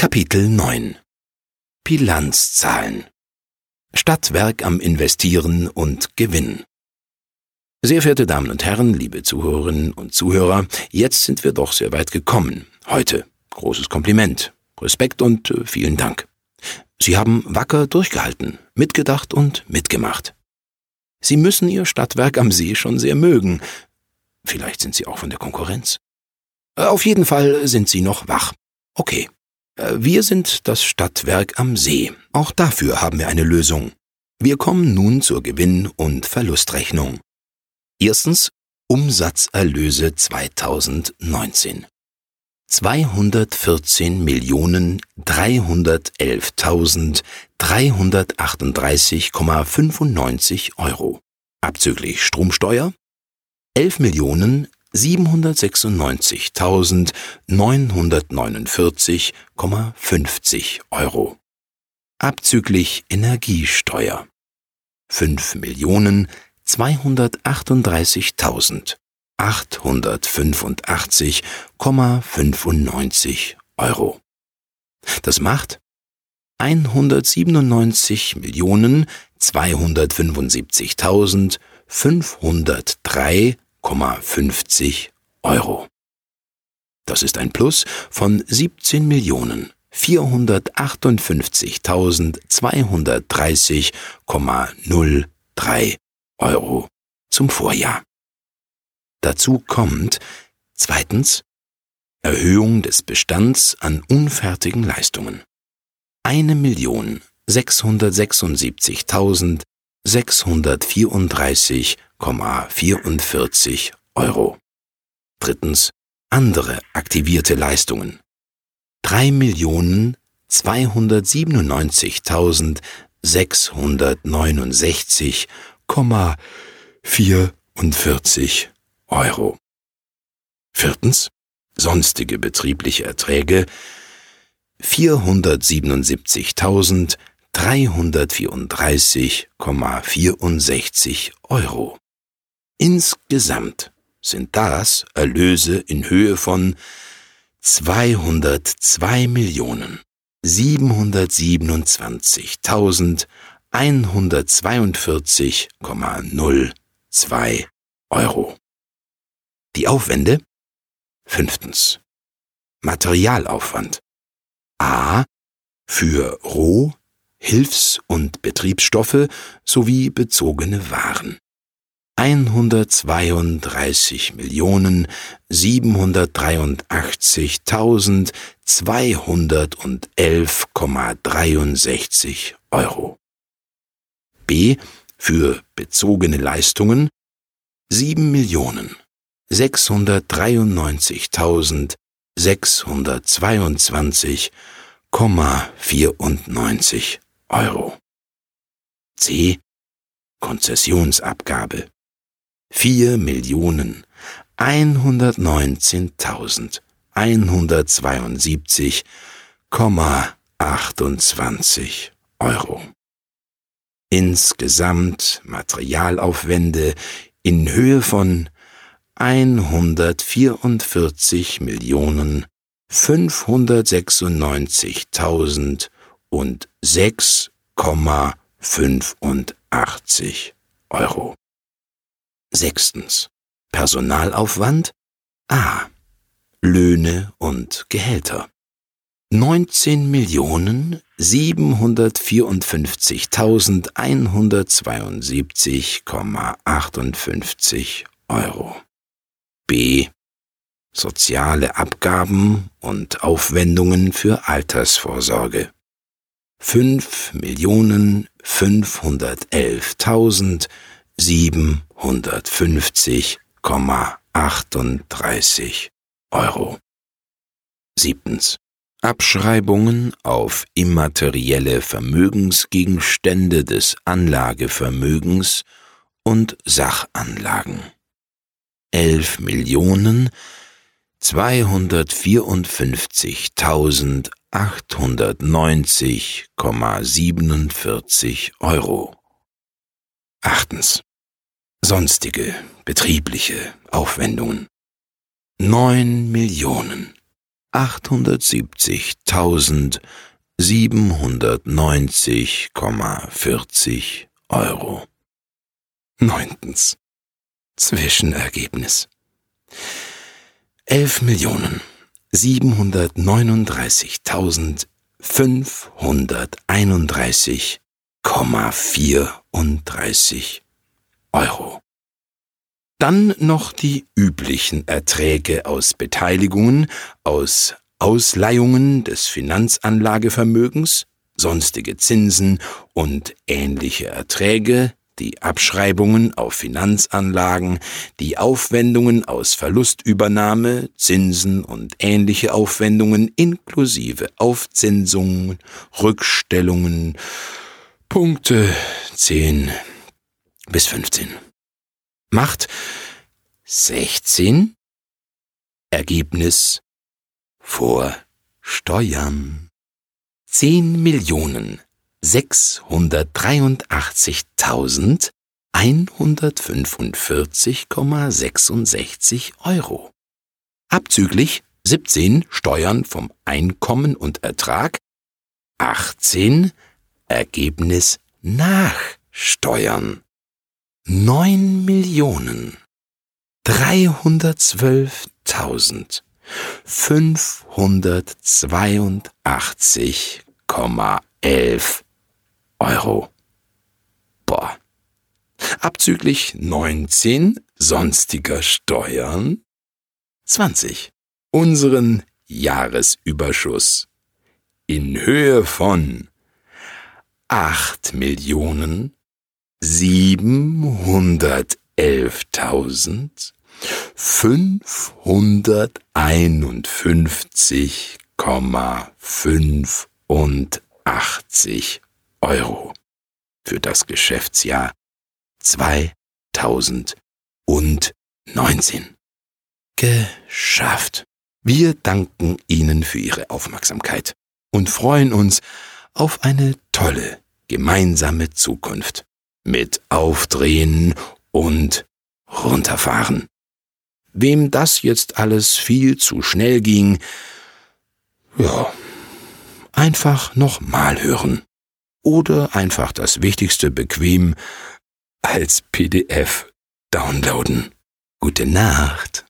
Kapitel 9 Bilanzzahlen Stadtwerk am Investieren und Gewinn Sehr verehrte Damen und Herren, liebe Zuhörerinnen und Zuhörer, jetzt sind wir doch sehr weit gekommen. Heute. Großes Kompliment. Respekt und äh, vielen Dank. Sie haben wacker durchgehalten, mitgedacht und mitgemacht. Sie müssen Ihr Stadtwerk am See schon sehr mögen. Vielleicht sind Sie auch von der Konkurrenz. Äh, auf jeden Fall sind Sie noch wach. Okay. Wir sind das Stadtwerk am See. Auch dafür haben wir eine Lösung. Wir kommen nun zur Gewinn- und Verlustrechnung. Erstens Umsatzerlöse 2019. 214.311.338,95 Euro. Abzüglich Stromsteuer 11.796.949,50 Euro. Abzüglich Energiesteuer 5.238.885,95 Euro. Das macht 197.275.503,50 Euro. Das ist ein Plus von 17 Millionen 458.230,03 Euro zum Vorjahr. Dazu kommt zweitens Erhöhung des Bestands an unfertigen Leistungen. Eine Million 676.634,44 Euro. Drittens andere aktivierte Leistungen. 3.297.669,44 Euro. Viertens sonstige betriebliche Erträge 477.334,64 Euro. Insgesamt sind das Erlöse in Höhe von 202 Millionen 727.142,02 Euro. Die Aufwände? Fünftens. Materialaufwand. A. Für Roh-, Hilfs- und Betriebsstoffe sowie bezogene Waren. 132 Millionen 783.211,63 Euro. B. Für bezogene Leistungen 7 Millionen 623.622,94 Euro. C. Konzessionsabgabe vier Millionen einhundertneunzehntausend Komma achtundzwanzig Euro. Insgesamt Materialaufwände in Höhe von 144 Millionen 596.000 und 6,85 Euro. Sechstens. Personalaufwand A. Löhne und Gehälter. 19 Millionen 774.172,58 Euro. B. Soziale Abgaben und Aufwendungen für Altersvorsorge. 5 Millionen 511.000 750,38 Euro. Siebtens. Abschreibungen auf immaterielle Vermögensgegenstände des Anlagevermögens und Sachanlagen. Elf Millionen zweihundertvierundfünfzigtausendachthundertneunzig,47 Euro. Achtens sonstige betriebliche Aufwendungen. Neun Millionen achthundertsiebzigtausendsiebenhundertneunzig Euro. Neuntens. Zwischenergebnis. Elf Millionen siebenhundertneununddreißigtausendfünfhunderteinunddreißig Euro. Dann noch die üblichen Erträge aus Beteiligungen, aus Ausleihungen des Finanzanlagevermögens, sonstige Zinsen und ähnliche Erträge, die Abschreibungen auf Finanzanlagen, die Aufwendungen aus Verlustübernahme, Zinsen und ähnliche Aufwendungen inklusive Aufzinsungen, Rückstellungen, Punkte 10 bis 15 macht 16 Ergebnis vor Steuern. 10 Millionen 683.145,66 Euro. Abzüglich 17 Steuern vom Einkommen und Ertrag, 18 Ergebnis nach Steuern neun Millionen dreihundertzwölftausend fünfhundertzweiundachtzig Komma elf Euro. Boah. Abzüglich neunzehn sonstiger Steuern zwanzig Unseren Jahresüberschuss in Höhe von acht Millionen siebenhundertelftausend Komma fünfundachtzig Euro für das Geschäftsjahr 2019. Geschafft. Wir danken Ihnen für Ihre Aufmerksamkeit und freuen uns auf eine tolle gemeinsame Zukunft mit Aufdrehen und Runterfahren. Wem das jetzt alles viel zu schnell ging, ja, einfach nochmal hören. Oder einfach das Wichtigste bequem als PDF downloaden. Gute Nacht.